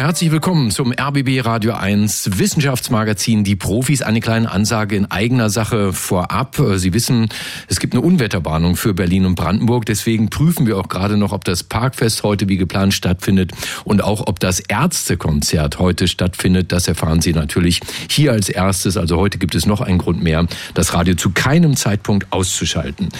Herzlich willkommen zum RBB Radio 1 Wissenschaftsmagazin Die Profis. Eine kleine Ansage in eigener Sache vorab. Sie wissen, es gibt eine Unwetterwarnung für Berlin und Brandenburg. Deswegen prüfen wir auch gerade noch, ob das Parkfest heute wie geplant stattfindet und auch ob das Ärztekonzert heute stattfindet. Das erfahren Sie natürlich hier als erstes. Also heute gibt es noch einen Grund mehr, das Radio zu keinem Zeitpunkt auszuschalten.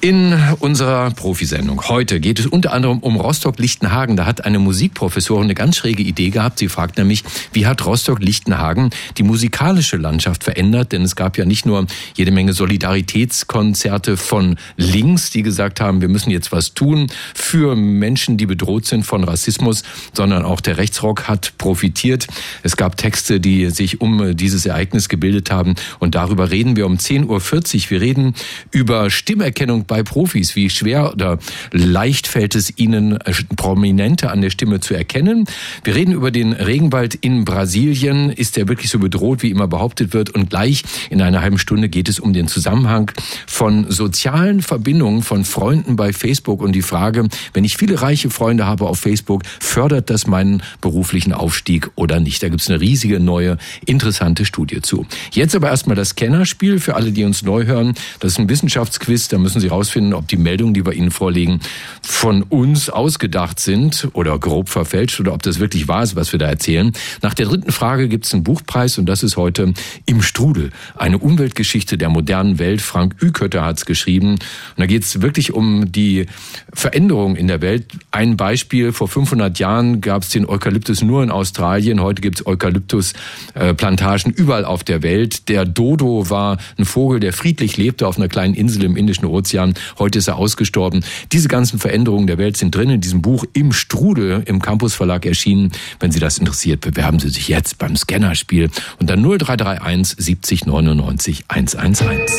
In unserer Profisendung heute geht es unter anderem um Rostock-Lichtenhagen. Da hat eine Musikprofessorin eine ganz schräge Idee gehabt. Sie fragt nämlich, wie hat Rostock-Lichtenhagen die musikalische Landschaft verändert? Denn es gab ja nicht nur jede Menge Solidaritätskonzerte von links, die gesagt haben, wir müssen jetzt was tun für Menschen, die bedroht sind von Rassismus, sondern auch der Rechtsrock hat profitiert. Es gab Texte, die sich um dieses Ereignis gebildet haben. Und darüber reden wir um 10.40 Uhr. Wir reden über Stimmerkennung bei Profis, wie schwer oder leicht fällt es ihnen, äh, Prominente an der Stimme zu erkennen. Wir reden über den Regenwald in Brasilien. Ist der wirklich so bedroht, wie immer behauptet wird? Und gleich in einer halben Stunde geht es um den Zusammenhang von sozialen Verbindungen von Freunden bei Facebook und die Frage, wenn ich viele reiche Freunde habe auf Facebook, fördert das meinen beruflichen Aufstieg oder nicht? Da gibt es eine riesige neue interessante Studie zu. Jetzt aber erstmal das Kennerspiel für alle, die uns neu hören. Das ist ein Wissenschaftsquiz, da müssen Sie herausfinden, ob die Meldungen, die wir Ihnen vorlegen, von uns ausgedacht sind oder grob verfälscht oder ob das wirklich wahr ist, was wir da erzählen. Nach der dritten Frage gibt es einen Buchpreis und das ist heute Im Strudel. Eine Umweltgeschichte der modernen Welt. Frank Ükötter hat es geschrieben. Und da geht es wirklich um die Veränderung in der Welt. Ein Beispiel, vor 500 Jahren gab es den Eukalyptus nur in Australien. Heute gibt es Eukalyptusplantagen überall auf der Welt. Der Dodo war ein Vogel, der friedlich lebte auf einer kleinen Insel im Indischen Ozean. Jahren. Heute ist er ausgestorben. Diese ganzen Veränderungen der Welt sind drin in diesem Buch im Strudel im Campus Verlag erschienen. Wenn Sie das interessiert, bewerben Sie sich jetzt beim Scannerspiel unter 0331 70 99 111.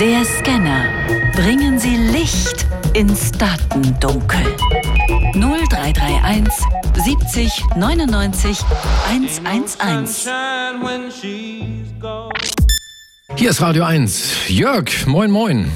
Der Scanner. Bringen Sie Licht ins Datendunkel. 0331 70 99 111. Hier ist Radio 1. Jörg, moin moin.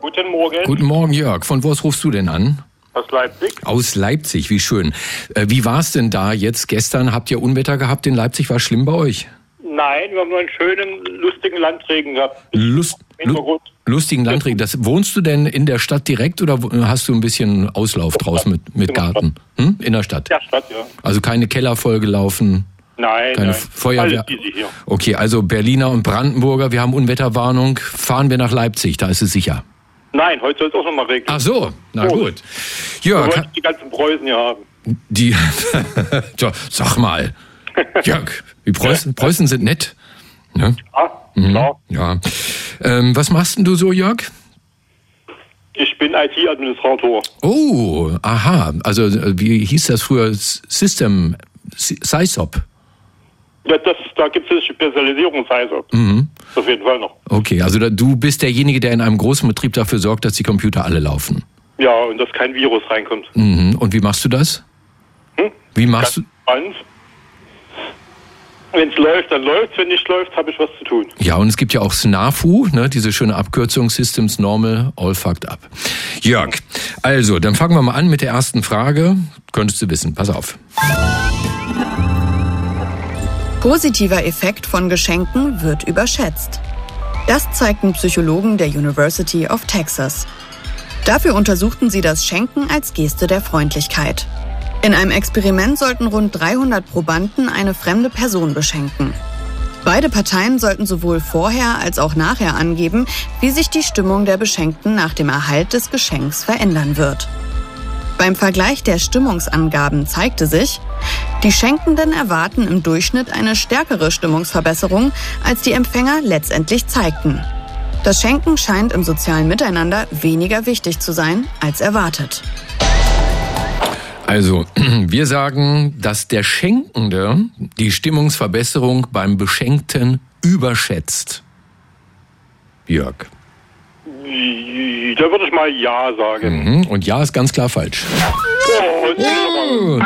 Guten Morgen. Guten Morgen, Jörg. Von wo rufst du denn an? Aus Leipzig. Aus Leipzig, wie schön. Äh, wie war es denn da jetzt gestern? Habt ihr Unwetter gehabt in Leipzig? War es schlimm bei euch? Nein, wir haben nur einen schönen, lustigen Landregen gehabt. Lust, lu lustigen Landregen. Das, wohnst du denn in der Stadt direkt oder hast du ein bisschen Auslauf draußen mit, mit Garten? Hm? In der Stadt? Ja, Stadt, ja. Also keine Keller vollgelaufen? Nein, keine nein. Feuerwehr. Okay, also Berliner und Brandenburger, wir haben Unwetterwarnung. Fahren wir nach Leipzig, da ist es sicher. Nein, heute soll es auch nochmal regnen. Ach so, na Oh. gut. Wir Jörg, wollten die ganzen Preußen hier haben. die. Tja, Sag mal. Jörg, die Preußen, Preußen sind nett. Ne? Ah, klar. Ja. Ähm, was machst denn du so, Jörg? Ich bin IT-Administrator. Oh, aha. Also, äh, wie hieß das früher? System, SysOp. Ja, das, da gibt es Spezialisierungsweise. Mhm. Auf jeden Fall noch. Okay, also da, du bist derjenige, der in einem großen Betrieb dafür sorgt, dass die Computer alle laufen. Ja, und dass kein Virus reinkommt. Mhm. Und wie machst du das? Hm? Wie machst du? Ganz spannend. Wenn es läuft, dann läuft Wenn nicht läuft, habe ich was zu tun. Ja, und es gibt ja auch SNAFU, ne, diese schöne Abkürzung Systems Normal All Fucked Up. Jörg, also, dann fangen wir mal an mit der ersten Frage. Könntest du wissen, pass auf. Positiver Effekt von Geschenken wird überschätzt. Das zeigten Psychologen der University of Texas. Dafür untersuchten sie das Schenken als Geste der Freundlichkeit. In einem Experiment sollten rund 300 Probanden eine fremde Person beschenken. Beide Parteien sollten sowohl vorher als auch nachher angeben, wie sich die Stimmung der Beschenkten nach dem Erhalt des Geschenks verändern wird. Beim Vergleich der Stimmungsangaben zeigte sich, die Schenkenden erwarten im Durchschnitt eine stärkere Stimmungsverbesserung, als die Empfänger letztendlich zeigten. Das Schenken scheint im sozialen Miteinander weniger wichtig zu sein als erwartet. Also, wir sagen, dass der Schenkende die Stimmungsverbesserung beim Beschenkten überschätzt. Jörg. Da würde ich mal Ja sagen. Mhm. Und Ja ist ganz klar falsch. Oh,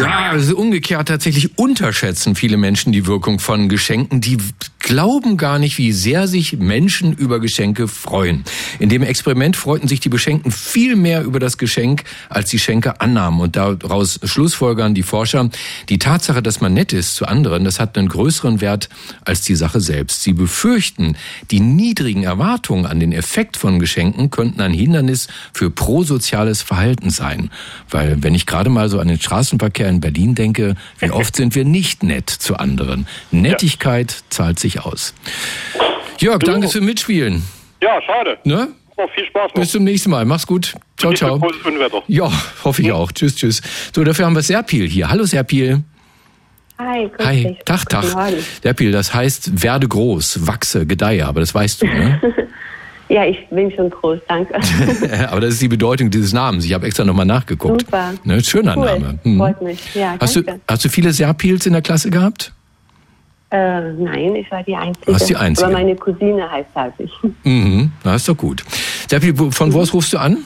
Ja, also umgekehrt tatsächlich unterschätzen viele Menschen die Wirkung von Geschenken. Die glauben gar nicht, wie sehr sich Menschen über Geschenke freuen. In dem Experiment freuten sich die Beschenkten viel mehr über das Geschenk, als die Schenker annahmen. Und daraus schlussfolgern die Forscher, die Tatsache, dass man nett ist zu anderen, das hat einen größeren Wert als die Sache selbst. Sie befürchten, die niedrigen Erwartungen an den Effekt von Geschenken könnten ein Hindernis für prosoziales Verhalten sein. Weil wenn ich gerade mal so an den Straßenverkehr in Berlin denke, wie oft sind wir nicht nett zu anderen? Nettigkeit zahlt sich aus. Jörg, danke fürs Mitspielen. Ja, schade. Ne? Viel Spaß noch. Bis zum nächsten Mal. Mach's gut. Ciao, ciao. Wetter. Ja, hoffe ich auch. Tschüss, tschüss. So, dafür haben wir Serpil hier. Hallo Serpil. Hi, grüß Hi. dich. Tag, Tag. Serpil, das heißt werde groß, wachse, gedeihe, aber das weißt du, ne? Ja, ich bin schon groß, danke. aber das ist die Bedeutung dieses Namens. Ich habe extra nochmal nachgeguckt. Super. Ne? Schöner Cool. Name. Hm. Freut mich. Ja, Hast du, danke. hast du viele Serpils in der Klasse gehabt? Äh, nein, ich war die Einzige. Du warst die Einzige. Aber meine Cousine heißt Salvig. Mhm, na, ist doch gut. Serpil, von wo aus rufst du an?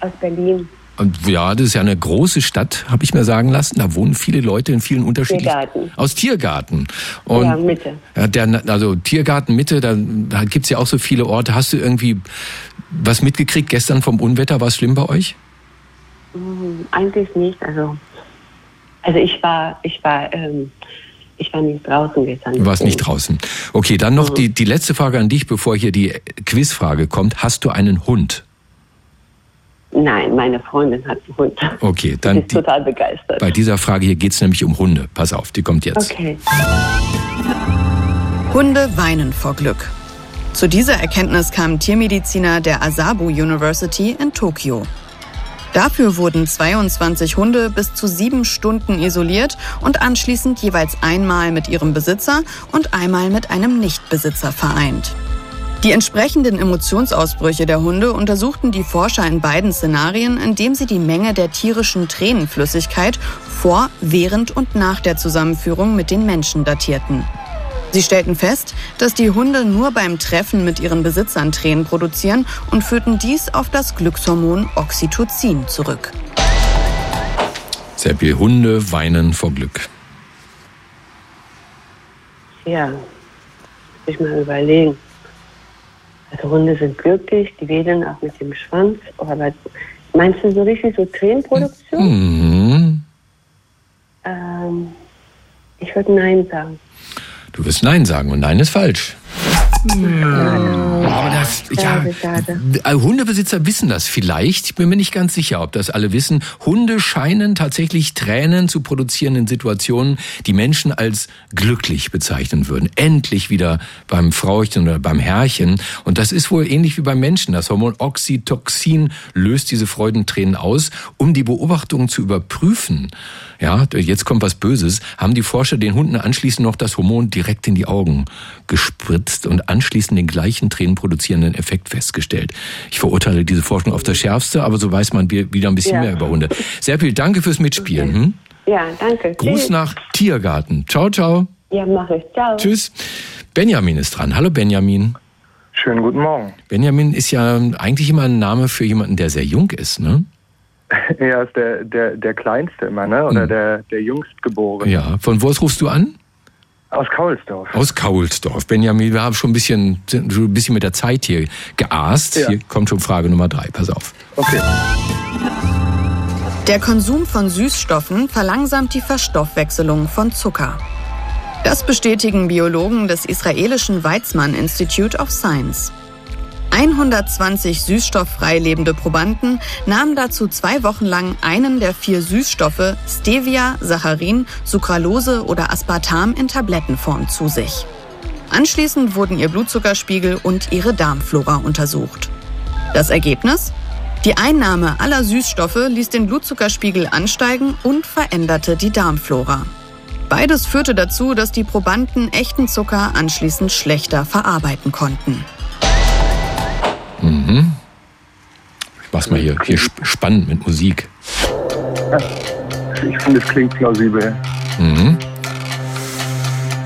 Aus Berlin. Ja, das ist ja eine große Stadt, habe ich mir sagen lassen. Da wohnen viele Leute in vielen unterschiedlichen. Tiergarten. Aus Tiergarten. Und Ja, Mitte. Der, also Tiergarten Mitte, da, da gibt's ja auch so viele Orte. Hast du irgendwie was mitgekriegt gestern vom Unwetter? War es schlimm bei euch? Hm, Eigentlich nicht. Also, also ich war, ich war, ähm, ich war nicht draußen gestern. Du warst nicht draußen. Okay, dann Mhm. noch die, die letzte Frage an dich, bevor hier die Quizfrage kommt. Hast du einen Hund? Nein, meine Freundin hat einen Hund. Okay, Sie dann ist die, total begeistert. bei dieser Frage hier geht's nämlich um Hunde. Pass auf, die kommt jetzt. Okay. Hunde weinen vor Glück. Zu dieser Erkenntnis kam Tiermediziner der Asabu University in Tokio. Dafür wurden 22 Hunde bis zu sieben Stunden isoliert und anschließend jeweils einmal mit ihrem Besitzer und einmal mit einem Nichtbesitzer vereint. Die entsprechenden Emotionsausbrüche der Hunde untersuchten die Forscher in beiden Szenarien, indem sie die Menge der tierischen Tränenflüssigkeit vor, während und nach der Zusammenführung mit den Menschen datierten. Sie stellten fest, dass die Hunde nur beim Treffen mit ihren Besitzern Tränen produzieren und führten dies auf das Glückshormon Oxytocin zurück. Sehr viel Hunde weinen vor Glück. Ja, muss ich mal überlegen. Also Hunde sind glücklich, die wedeln auch mit dem Schwanz. Aber meinst du so richtig so Tränenproduktion? Mhm. Ähm, ich würde Nein sagen. Du wirst Nein sagen und Nein ist falsch. Aber das, ja, äh, Hundebesitzer wissen das vielleicht. Ich bin mir nicht ganz sicher, ob das alle wissen. Hunde scheinen tatsächlich Tränen zu produzieren in Situationen, die Menschen als glücklich bezeichnen würden. Endlich wieder beim Frauchen oder beim Herrchen. Und das ist wohl ähnlich wie beim Menschen. Das Hormon Oxytocin löst diese Freudentränen aus, um die Beobachtungen zu überprüfen. Ja, jetzt kommt was Böses. Haben die Forscher den Hunden anschließend noch das Hormon direkt in die Augen gespritzt und anschließend den gleichen tränenproduzierenden Effekt festgestellt. Ich verurteile diese Forschung auf das Schärfste, aber so weiß man wieder ein bisschen Ja. mehr über Hunde. Sehr viel Danke fürs Mitspielen. Hm? Ja, danke. Gruß Tschüss. nach Tiergarten. Ciao, ciao. Ja, mache ich. Ciao. Tschüss. Benjamin ist dran. Hallo Benjamin. Schönen guten Morgen. Benjamin ist ja eigentlich immer ein Name für jemanden, der sehr jung ist, ne? Er ist der, der, der Kleinste immer, ne? Oder Hm. der, der Jüngstgeborene. Ja. Von wo aus rufst du an? Aus Kaulsdorf. Aus Kaulsdorf. Benjamin, wir haben schon ein bisschen, schon ein bisschen mit der Zeit hier geaßt. Ja. Hier kommt schon Frage Nummer drei. Pass auf. Okay. Der Konsum von Süßstoffen verlangsamt die Verstoffwechselung von Zucker. Das bestätigen Biologen des israelischen Weizmann Institute of Science. 120 süßstofffrei lebende Probanden nahmen dazu zwei Wochen lang einen der vier Süßstoffe Stevia, Saccharin, Sucralose oder Aspartam in Tablettenform zu sich. Anschließend wurden ihr Blutzuckerspiegel und ihre Darmflora untersucht. Das Ergebnis? Die Einnahme aller Süßstoffe ließ den Blutzuckerspiegel ansteigen und veränderte die Darmflora. Beides führte dazu, dass die Probanden echten Zucker anschließend schlechter verarbeiten konnten. Ich mach's mal hier, hier sp- spannend mit Musik. Ich finde, es klingt plausibel. Mhm.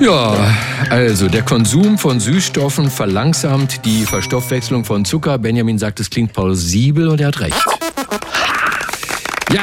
Ja, also der Konsum von Süßstoffen verlangsamt die Verstoffwechslung von Zucker. Benjamin sagt, es klingt plausibel und er hat recht. Ja,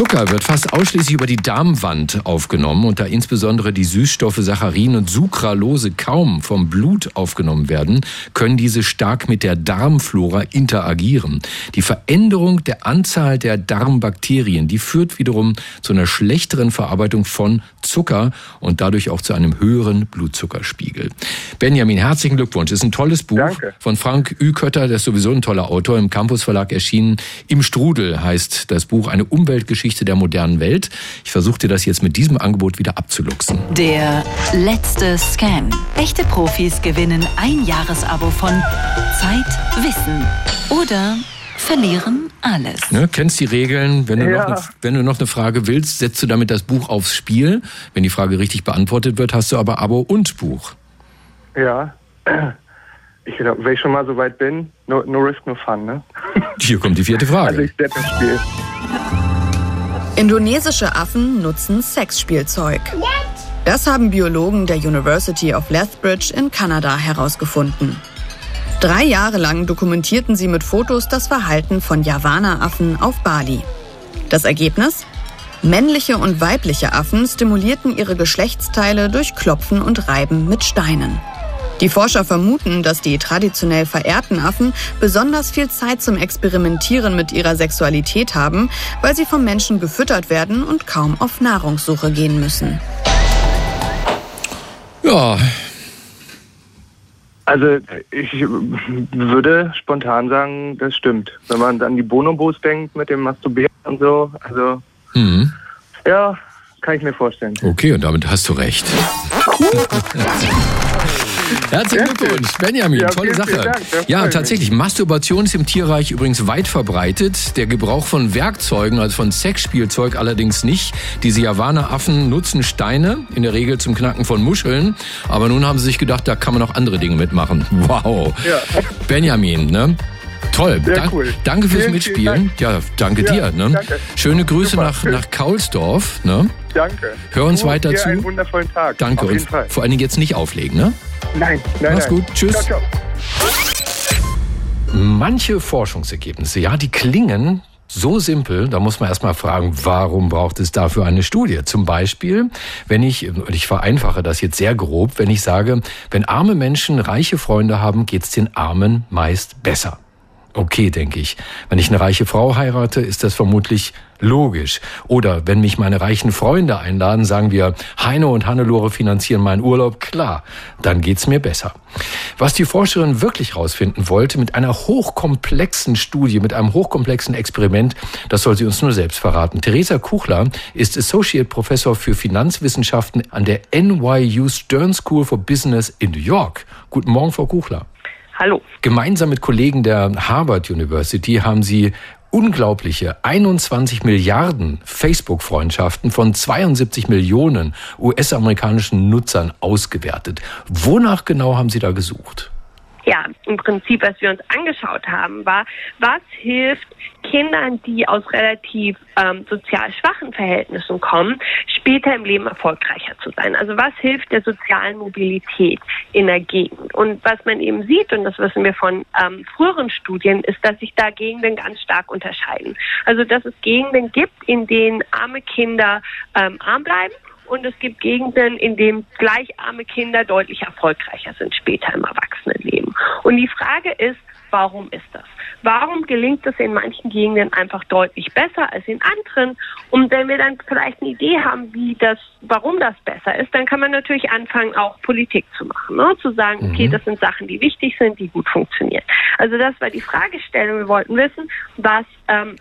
Zucker wird fast ausschließlich über die Darmwand aufgenommen und da insbesondere die Süßstoffe Saccharin und Sucralose kaum vom Blut aufgenommen werden, können diese stark mit der Darmflora interagieren. Die Veränderung der Anzahl der Darmbakterien, die führt wiederum zu einer schlechteren Verarbeitung von Zucker und dadurch auch zu einem höheren Blutzuckerspiegel. Benjamin, herzlichen Glückwunsch. Ist ein tolles Buch Danke. von Frank Ükötter, der ist sowieso ein toller Autor, im Campus Verlag erschienen. Im Strudel heißt das Buch eine Umweltgeschichte der modernen Welt. Ich versuche dir das jetzt mit diesem Angebot wieder abzuluxen. Der letzte Scan. Echte Profis gewinnen ein Jahresabo von Zeit, Wissen oder verlieren alles. Ne, kennst die Regeln. Wenn du, Ja. noch eine, wenn du noch eine Frage willst, setzt du damit das Buch aufs Spiel. Wenn die Frage richtig beantwortet wird, hast du aber Abo und Buch. Ja. Ich glaube, wenn ich schon mal so weit bin, no, no risk, no fun, ne? Hier kommt die vierte Frage. Also ich steppe ins Spiel. Indonesische Affen nutzen Sexspielzeug. Das haben Biologen der University of Lethbridge in Kanada herausgefunden. Drei Jahre lang dokumentierten sie mit Fotos das Verhalten von Javana-Affen auf Bali. Das Ergebnis? Männliche und weibliche Affen stimulierten ihre Geschlechtsteile durch Klopfen und Reiben mit Steinen. Die Forscher vermuten, dass die traditionell verehrten Affen besonders viel Zeit zum Experimentieren mit ihrer Sexualität haben, weil sie vom Menschen gefüttert werden und kaum auf Nahrungssuche gehen müssen. Ja, Also ich würde spontan sagen, das stimmt. Wenn man an die Bonobos denkt mit dem Masturbieren und so, also mhm. ja, kann ich mir vorstellen. okay, und damit hast du recht. Herzlichen. Glückwunsch, Benjamin, Ja, tolle vielen, vielen Sache. Dank, das ja, tatsächlich, Masturbation ist im Tierreich übrigens weit verbreitet. Der Gebrauch von Werkzeugen, also von Sexspielzeug allerdings nicht. Diese Javana-Affen nutzen Steine, in der Regel zum Knacken von Muscheln. Aber nun haben sie sich gedacht, da kann man auch andere Dinge mitmachen. Wow. Ja. Benjamin, ne? Toll. Sehr Dank- cool. Danke fürs Vielen, Mitspielen. vielen Ja, danke Ja, dir. Ne? danke. Schöne Grüße Super. nach, nach Kaulsdorf. Ne? Danke. Hör uns Du, weiter zu. einen wundervollen Tag. Danke. Auf jeden Fall. vor allen Dingen jetzt nicht auflegen. Ne? Nein, nein, Mach's nein. gut. Tschüss. Ciao, ciao. Manche Forschungsergebnisse, ja, die klingen so simpel, da muss man erstmal fragen, warum braucht es dafür eine Studie? Zum Beispiel, wenn ich, und ich vereinfache das jetzt sehr grob, wenn ich sage, wenn arme Menschen reiche Freunde haben, geht's den Armen meist besser. Okay, denke ich. Wenn ich eine reiche Frau heirate, ist das vermutlich logisch. Oder wenn mich meine reichen Freunde einladen, sagen wir, Heino und Hannelore finanzieren meinen Urlaub, klar, dann geht's mir besser. Was die Forscherin wirklich rausfinden wollte, mit einer hochkomplexen Studie, mit einem hochkomplexen Experiment, das soll sie uns nur selbst verraten. Theresa Kuchler ist Associate Professor für Finanzwissenschaften an der NYU Stern School for Business in New York. Guten Morgen, Frau Kuchler. Hallo. Gemeinsam mit Kollegen der Harvard University haben sie unglaubliche 21 Milliarden Facebook-Freundschaften von 72 Millionen US-amerikanischen Nutzern ausgewertet. Wonach genau haben Sie da gesucht? Ja, im Prinzip, was wir uns angeschaut haben, war, was hilft Kindern, die aus relativ ähm, sozial schwachen Verhältnissen kommen, später im Leben erfolgreicher zu sein. Also was hilft der sozialen Mobilität in der Gegend? Und was man eben sieht, und das wissen wir von ähm, früheren Studien, ist, dass sich da Gegenden ganz stark unterscheiden. Also dass es Gegenden gibt, in denen arme Kinder ähm, arm bleiben und es gibt Gegenden, in denen gleicharme Kinder deutlich erfolgreicher sind später im Erwachsenenleben. Und die Frage ist, warum ist das? Warum gelingt es in manchen Gegenden einfach deutlich besser als in anderen? Und wenn wir dann vielleicht eine Idee haben, wie das, warum das besser ist, dann kann man natürlich anfangen, auch Politik zu machen, ne? zu sagen, okay, das sind Sachen, die wichtig sind, die gut funktionieren. Also das war die Fragestellung. Wir wollten wissen, was ähm,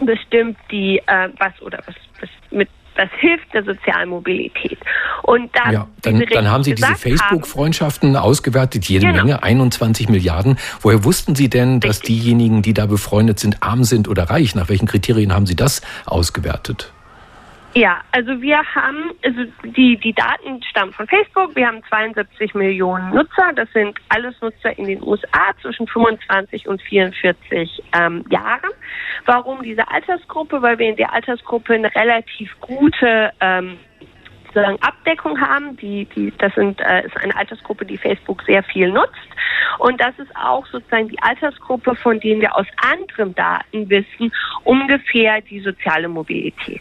bestimmt die, äh, was oder was, was mit das hilft der sozialen Mobilität. Und dann, Ja, dann, dann haben Sie diese Facebook-Freundschaften ausgewertet, jede Genau. Menge, 21 Milliarden. Woher wussten Sie denn, dass Richtig. diejenigen, die da befreundet sind, arm sind oder reich? Nach welchen Kriterien haben Sie das ausgewertet? Ja, also wir haben, also die, die Daten stammen von Facebook. Wir haben 72 Millionen Nutzer. Das sind alles Nutzer in den USA zwischen 25 und 44 ähm, Jahren. Warum diese Altersgruppe? Weil wir in der Altersgruppe eine relativ gute ähm, sozusagen Abdeckung haben. Die, die, das sind, äh, ist eine Altersgruppe, die Facebook sehr viel nutzt. Und das ist auch sozusagen die Altersgruppe, von denen wir aus anderen Daten wissen, ungefähr die soziale Mobilität.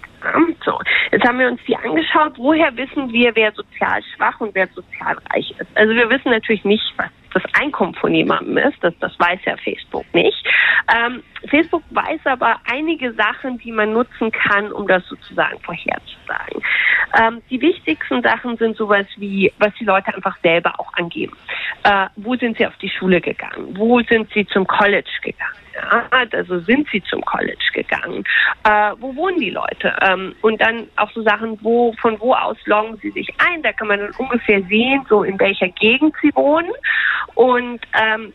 So, jetzt haben wir uns die angeschaut. Woher wissen wir, wer sozial schwach und wer sozial reich ist? Also wir wissen natürlich nicht, was das Einkommen von jemandem ist. Das, das weiß ja Facebook nicht. Ähm, Facebook weiß aber einige Sachen, die man nutzen kann, um das sozusagen vorherzusagen. Ähm, die wichtigsten Sachen sind sowas wie, was die Leute einfach selber auch angeben. Äh, wo sind sie auf die Schule gegangen? Wo sind sie zum College gegangen? Ja, also sind sie zum College gegangen? Äh, wo wohnen die Leute? Ähm, und dann auch so Sachen, wo, von wo aus loggen sie sich ein? Da kann man dann ungefähr sehen, so in welcher Gegend sie wohnen. Und ähm,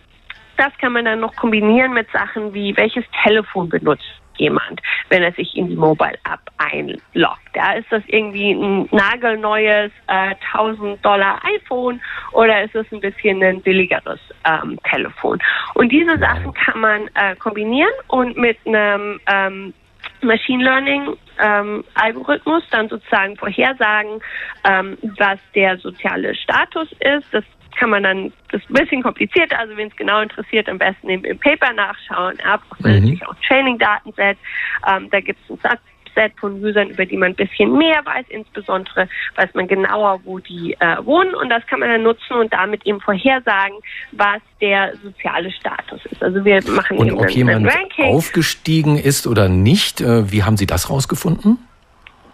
das kann man dann noch kombinieren mit Sachen wie, welches Telefon benutzt jemand, wenn er sich in die Mobile App einloggt. Ja, ist das irgendwie ein nagelneues äh, 1000 Dollar iPhone oder ist es ein bisschen ein billigeres ähm, Telefon? Und diese Sachen kann man äh, kombinieren und mit einem ähm, Machine Learning ähm, Algorithmus dann sozusagen vorhersagen, ähm, was der soziale Status ist. Das kann man dann, das ist ein bisschen kompliziert, also wenn es genau interessiert, am besten im, im Paper nachschauen. Ja, braucht mhm. natürlich auch Training-Datenset. Ähm, da gibt es ein Subset von Usern, über die man ein bisschen mehr weiß, insbesondere weiß man genauer, wo die äh, wohnen und das kann man dann nutzen und damit eben vorhersagen, was der soziale Status ist. Also wir machen und eben ob ein, jemand ein Ranking. aufgestiegen ist oder nicht, äh, wie haben Sie das rausgefunden?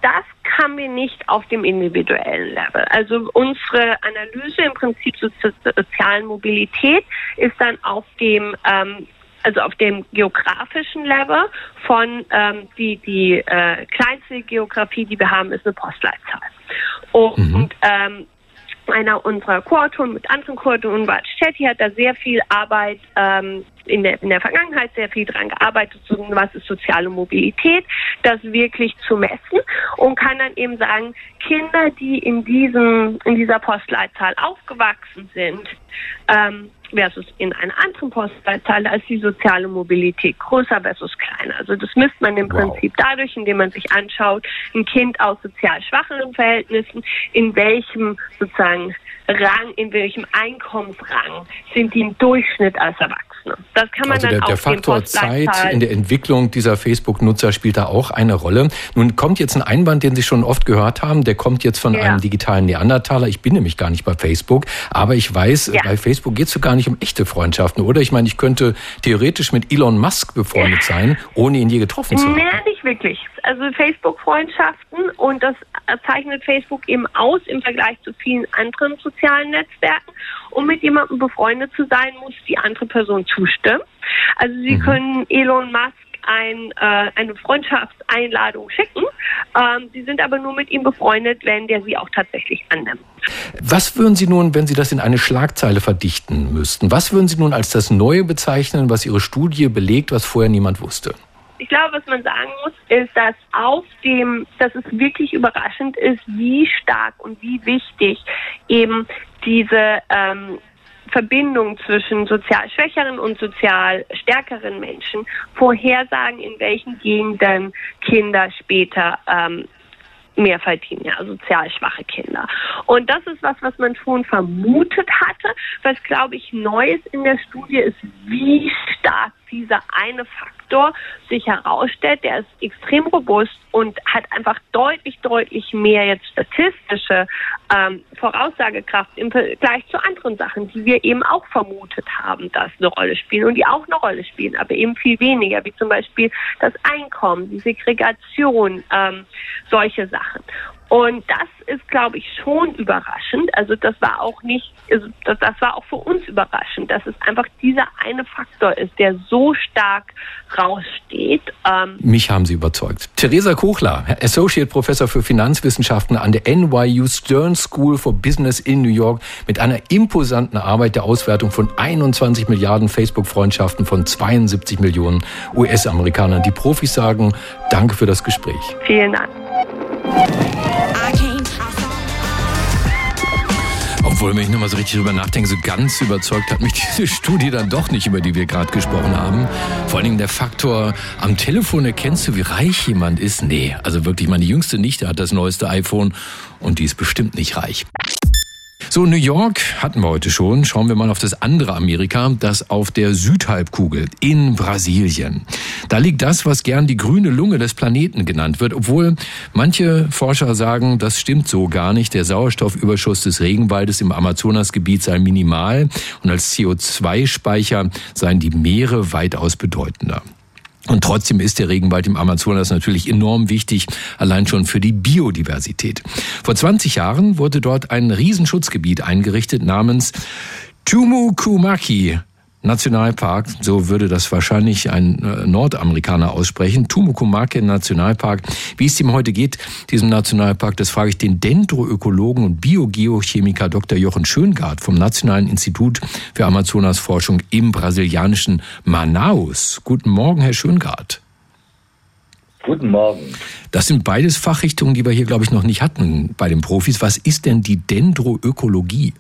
Das haben wir nicht auf dem individuellen Level. Also unsere Analyse im Prinzip zur sozialen Mobilität ist dann auf dem ähm, also auf dem geografischen Level von ähm, die die äh, kleinste Geografie, die wir haben, ist eine Postleitzahl. Und, mhm. ähm, einer unserer Co-Autoren mit anderen Co-Autoren, Bart Shetty, hat da sehr viel Arbeit ähm, in, der, in der Vergangenheit sehr viel daran gearbeitet, was ist soziale Mobilität, das wirklich zu messen und kann dann eben sagen, Kinder, die in diesem in dieser Postleitzahl aufgewachsen sind, ähm, versus in einer anderen Postleitzahl, da ist die soziale Mobilität größer versus kleiner. Also das misst man im wow. Prinzip dadurch, indem man sich anschaut, ein Kind aus sozial schwacheren Verhältnissen, in welchem sozusagen Rang, in welchem Einkommensrang sind die im Durchschnitt als Erwachsene. Das kann man also dann der, der Faktor Zeit in der Entwicklung dieser Facebook-Nutzer spielt da auch eine Rolle. Nun kommt jetzt ein Einwand, den Sie schon oft gehört haben, der kommt jetzt von ja. einem digitalen Neandertaler. Ich bin nämlich gar nicht bei Facebook, aber ich weiß, ja. bei Facebook geht es so gar nicht um echte Freundschaften, oder? Ich meine, ich könnte theoretisch mit Elon Musk befreundet sein, ohne ihn je getroffen zu haben. Nee, nicht wirklich. Also Facebook-Freundschaften und das zeichnet Facebook eben aus im Vergleich zu vielen anderen sozialen Netzwerken. Um mit jemandem befreundet zu sein, muss die andere Person zustimmen. Also Sie mhm. können Elon Musk ein, äh, eine Freundschaftseinladung schicken. Ähm, sie sind aber nur mit ihm befreundet, wenn der sie auch tatsächlich annimmt. Was würden Sie nun, wenn Sie das in eine Schlagzeile verdichten müssten, was würden Sie nun als das Neue bezeichnen, was Ihre Studie belegt, was vorher niemand wusste? Ich glaube, was man sagen muss, ist, dass auf dem, dass es wirklich überraschend ist, wie stark und wie wichtig eben diese ähm, Verbindung zwischen sozial schwächeren und sozial stärkeren Menschen vorhersagen, in welchen Gegenden Kinder später ähm, mehr verdienen, ja, sozial schwache Kinder. Und das ist was, was man schon vermutet hatte. Was, glaube ich, neu ist in der Studie, ist, wie stark dieser eine Faktor sich herausstellt, der ist extrem robust und hat einfach deutlich, deutlich mehr jetzt statistische ähm, Voraussagekraft im Vergleich zu anderen Sachen, die wir eben auch vermutet haben, dass eine Rolle spielen und die auch eine Rolle spielen, aber eben viel weniger, wie zum Beispiel das Einkommen, die Segregation, ähm, solche Sachen. Und das ist, glaube ich, schon überraschend. Also das war auch nicht, also das, das, war auch für uns überraschend, dass es einfach dieser eine Faktor ist, der so stark raussteht. Ähm Mich haben Sie überzeugt. Theresa Kuchler, Associate Professor für Finanzwissenschaften an der NYU Stern School for Business in New York mit einer imposanten Arbeit der Auswertung von 21 Milliarden Facebook-Freundschaften von 72 Millionen US-Amerikanern. Die Profis sagen, danke für das Gespräch. Vielen Dank. Obwohl, wenn ich nochmal so richtig drüber nachdenke, so ganz überzeugt hat mich diese Studie dann doch nicht, über die wir gerade gesprochen haben. Vor allen Dingen der Faktor, am Telefon erkennst du, wie reich jemand ist. Nee, also wirklich, meine jüngste Nichte hat das neueste iPhone und die ist bestimmt nicht reich. So, New York hatten wir heute schon. Schauen wir mal auf das andere Amerika, das auf der Südhalbkugel in Brasilien. Da liegt das, was gern die grüne Lunge des Planeten genannt wird, obwohl manche Forscher sagen, das stimmt so gar nicht. Der Sauerstoffüberschuss des Regenwaldes im Amazonasgebiet sei minimal und als CO2-Speicher seien die Meere weitaus bedeutender. Und trotzdem ist der Regenwald im Amazonas natürlich enorm wichtig, allein schon für die Biodiversität. Vor 20 Jahren wurde dort ein Riesenschutzgebiet eingerichtet namens Tumukumaki. Nationalpark, so würde das wahrscheinlich ein äh, Nordamerikaner aussprechen, Tumukumake Nationalpark. Wie es ihm heute geht, diesem Nationalpark, das frage ich den Dendroökologen und Biogeochemiker Dr. Jochen Schöngard vom Nationalen Institut für Amazonasforschung im brasilianischen Manaus. Guten Morgen, Herr Schöngard. Guten Morgen. Das sind beides Fachrichtungen, die wir hier, glaube ich, noch nicht hatten bei den Profis. Was ist denn die Dendroökologie?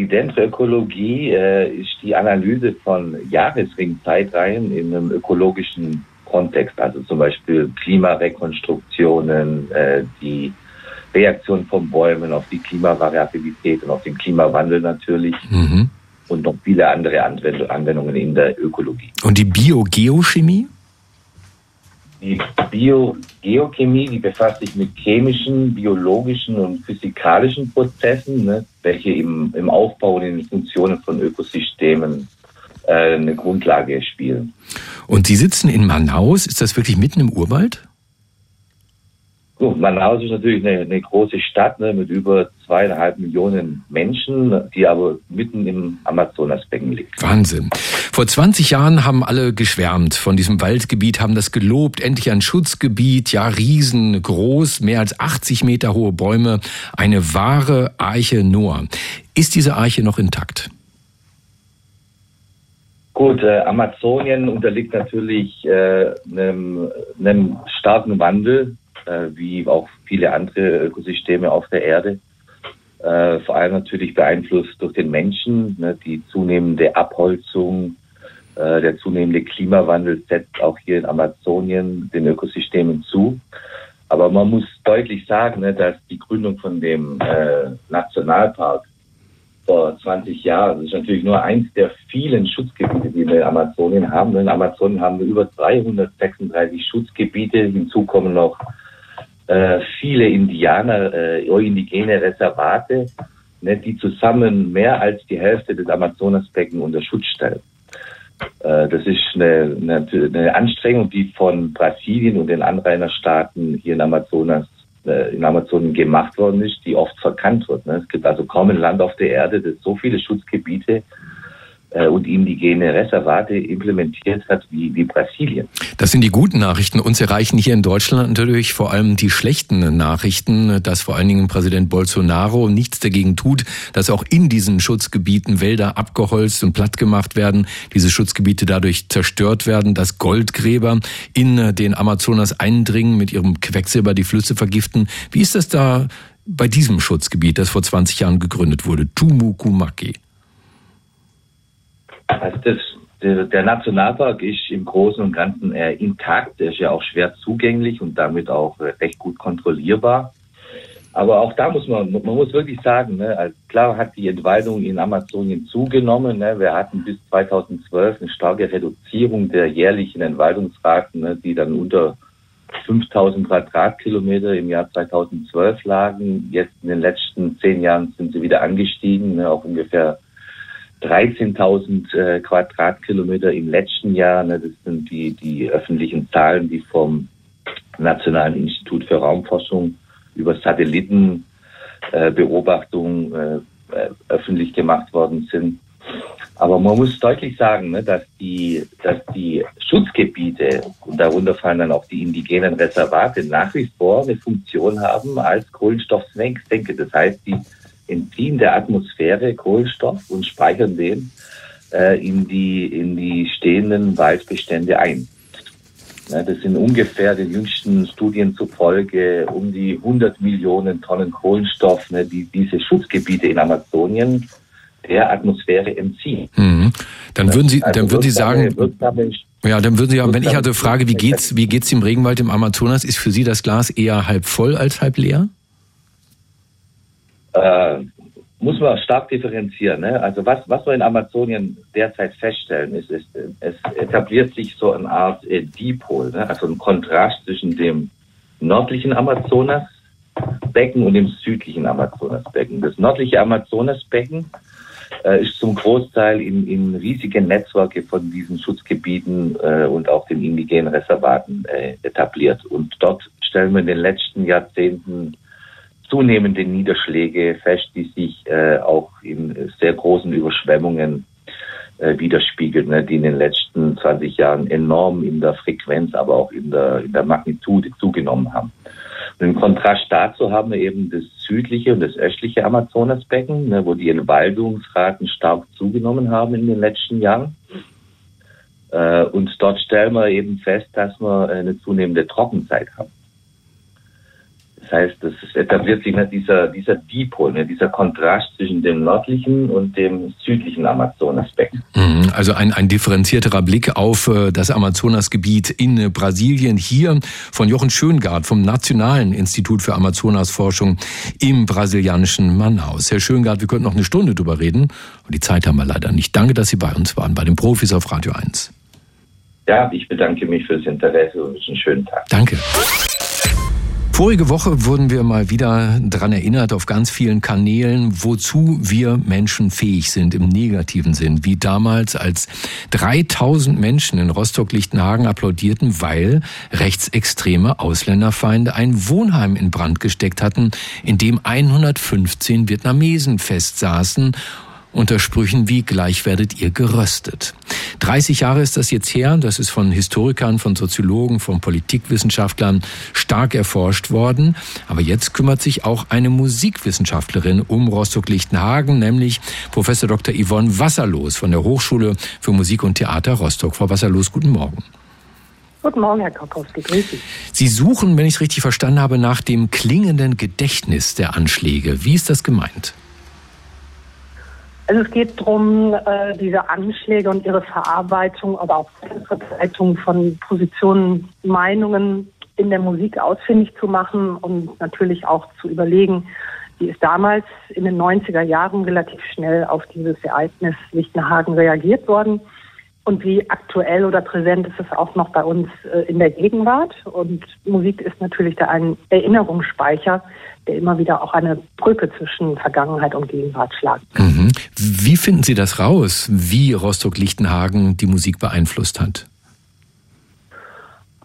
Die Dendroökologie äh, ist die Analyse von Jahresringzeitreihen in einem ökologischen Kontext, also zum Beispiel Klimarekonstruktionen, äh, die Reaktion von Bäumen auf die Klimavariabilität und auf den Klimawandel natürlich. Mhm. Und noch viele andere Anwendungen in der Ökologie. Und die Biogeochemie? Die Biogeochemie, die befasst sich mit chemischen, biologischen und physikalischen Prozessen, ne, welche im, im Aufbau und in den Funktionen von Ökosystemen äh, eine Grundlage spielen. Und Sie sitzen in Manaus, ist das wirklich mitten im Urwald? So, Manaus ist natürlich eine, eine große Stadt ne, mit über zweieinhalb Millionen Menschen, die aber mitten im Amazonasbecken liegt. Wahnsinn. Vor 20 Jahren haben alle geschwärmt von diesem Waldgebiet, haben das gelobt. Endlich ein Schutzgebiet, ja riesengroß, mehr als 80 Meter hohe Bäume, eine wahre Arche Noah. Ist diese Arche noch intakt? Gut, äh, Amazonien unterliegt natürlich äh, einem, einem starken Wandel äh, wie auch viele andere Ökosysteme auf der Erde. Äh, vor allem natürlich beeinflusst durch den Menschen. Ne, die zunehmende Abholzung, äh, der zunehmende Klimawandel setzt auch hier in Amazonien den Ökosystemen zu. Aber man muss deutlich sagen, ne, dass die Gründung von dem äh, Nationalpark vor 20 Jahren, das ist natürlich nur eins der vielen Schutzgebiete, die wir in Amazonien haben. In Amazonien haben wir über 336 Schutzgebiete. Hinzu kommen noch äh, viele Indianer, äh, indigene Reservate, ne, die zusammen mehr als die Hälfte des Amazonasbecken unter Schutz stellen. Äh, das ist eine, eine, eine, Anstrengung, die von Brasilien und den Anrainerstaaten hier in Amazonas äh, in Amazonien gemacht worden ist, die oft verkannt wird. Ne. Es gibt also kaum ein Land auf der Erde, das so viele Schutzgebiete äh, und indigene Reservate implementiert hat wie, wie Brasilien. Das sind die guten Nachrichten. Uns erreichen hier in Deutschland natürlich vor allem die schlechten Nachrichten, dass vor allen Dingen Präsident Bolsonaro nichts dagegen tut, dass auch in diesen Schutzgebieten Wälder abgeholzt und platt gemacht werden, diese Schutzgebiete dadurch zerstört werden, dass Goldgräber in den Amazonas eindringen, mit ihrem Quecksilber die Flüsse vergiften. Wie ist das da bei diesem Schutzgebiet, das vor 20 Jahren gegründet wurde, Tumukumaki? Also das, der, Nationalpark ist im Großen und Ganzen äh, intakt. Der ist ja auch schwer zugänglich und damit auch äh, recht gut kontrollierbar. Aber auch da muss man, man muss wirklich sagen, ne, also klar hat die Entwaldung in Amazonien zugenommen. Ne, wir hatten bis 2012 eine starke Reduzierung der jährlichen Entwaldungsraten, ne, die dann unter 5000 Quadratkilometer im Jahr 2012 lagen. Jetzt in den letzten zehn Jahren sind sie wieder angestiegen ne, auf ungefähr 13.000 äh, Quadratkilometer im letzten Jahr. Ne, das sind die, die öffentlichen Zahlen, die vom Nationalen Institut für Raumforschung über Satellitenbeobachtung äh, äh, öffentlich gemacht worden sind. Aber man muss deutlich sagen, ne, dass die, dass die Schutzgebiete, und darunter fallen dann auch die indigenen Reservate, nach wie vor eine Funktion haben als Kohlenstoffsenke. Das heißt, die entziehen der Atmosphäre Kohlenstoff und speichern den äh, in, die, in die stehenden Waldbestände ein. Ja, das sind ungefähr den jüngsten Studien zufolge um die 100 Millionen Tonnen Kohlenstoff, ne, die diese Schutzgebiete in Amazonien der Atmosphäre entziehen. Mhm. Dann würden Sie, also dann würden Sie sagen, ja, dann würden Sie wenn ich also frage, wie geht's, wie geht's im Regenwald im Amazonas, ist für Sie das Glas eher halb voll als halb leer? Äh, muss man stark differenzieren. Ne? Also was, was wir in Amazonien derzeit feststellen, ist, ist es etabliert sich so eine Art äh, Dipol, ne? also ein Kontrast zwischen dem nördlichen Amazonasbecken und dem südlichen Amazonasbecken. Das nördliche Amazonasbecken äh, ist zum Großteil in, in riesige Netzwerke von diesen Schutzgebieten äh, und auch den indigenen Reservaten äh, etabliert. Und dort stellen wir in den letzten Jahrzehnten zunehmende Niederschläge fest, die sich äh, auch in sehr großen Überschwemmungen äh, widerspiegeln, ne, die in den letzten 20 Jahren enorm in der Frequenz, aber auch in der, in der Magnitude zugenommen haben. Und im Kontrast dazu haben wir eben das südliche und das östliche Amazonasbecken, ne, wo die Entwaldungsraten stark zugenommen haben in den letzten Jahren. Äh, und dort stellen wir eben fest, dass wir eine zunehmende Trockenzeit haben. Das heißt, es etabliert sich dieser, dieser Dipol, ne, dieser Kontrast zwischen dem nördlichen und dem südlichen Amazonasbecken. Mhm, also ein, ein differenzierterer Blick auf äh, das Amazonasgebiet in äh, Brasilien. Hier von Jochen Schöngard vom Nationalen Institut für Amazonasforschung im brasilianischen Manaus. Herr Schöngard, wir könnten noch eine Stunde drüber reden. Und die Zeit haben wir leider nicht. Danke, dass Sie bei uns waren, bei den Profis auf Radio 1. Ja, ich bedanke mich für das Interesse und wünsche einen schönen Tag. Danke. Vorige Woche wurden wir mal wieder daran erinnert auf ganz vielen Kanälen, wozu wir Menschen fähig sind im negativen Sinn. Wie damals, als 3000 Menschen in Rostock-Lichtenhagen applaudierten, weil rechtsextreme Ausländerfeinde ein Wohnheim in Brand gesteckt hatten, in dem 115 Vietnamesen festsaßen unter Sprüchen wie gleich werdet ihr geröstet. 30 Jahre ist das jetzt her, das ist von Historikern, von Soziologen, von Politikwissenschaftlern stark erforscht worden. Aber jetzt kümmert sich auch eine Musikwissenschaftlerin um Rostock-Lichtenhagen, nämlich Professor Dr. Yvonne Wasserlos von der Hochschule für Musik und Theater Rostock. Frau Wasserlos, guten Morgen. Guten Morgen, Herr Kokowski. Grüß Sie. Sie suchen, wenn ich es richtig verstanden habe, nach dem klingenden Gedächtnis der Anschläge. Wie ist das gemeint? Also es geht darum, äh, diese Anschläge und ihre Verarbeitung, aber auch Verbreitung von Positionen, Meinungen in der Musik ausfindig zu machen und natürlich auch zu überlegen, wie ist damals in den 90er Jahren relativ schnell auf dieses Ereignis Lichtenhagen reagiert worden und wie aktuell oder präsent ist es auch noch bei uns äh, in der Gegenwart. Und Musik ist natürlich da ein Erinnerungsspeicher, der immer wieder auch eine Brücke zwischen Vergangenheit und Gegenwart schlagt. Mhm. Wie finden Sie das raus, wie Rostock-Lichtenhagen die Musik beeinflusst hat?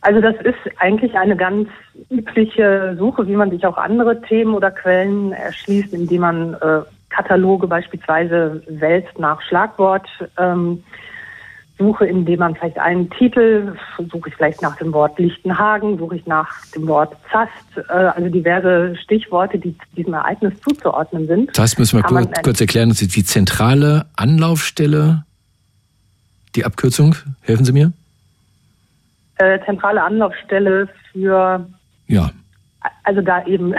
Also das ist eigentlich eine ganz übliche Suche, wie man sich auch andere Themen oder Quellen erschließt, indem man äh, Kataloge beispielsweise wälzt nach Schlagwort. Ähm, suche, indem man vielleicht einen Titel, suche ich vielleicht nach dem Wort Lichtenhagen, suche ich nach dem Wort Zast, äh, also diverse Stichworte, die diesem Ereignis zuzuordnen sind. Zast müssen wir kurz, kurz erklären, das ist die zentrale Anlaufstelle, die Abkürzung, helfen Sie mir? Äh, zentrale Anlaufstelle für, ja. also da eben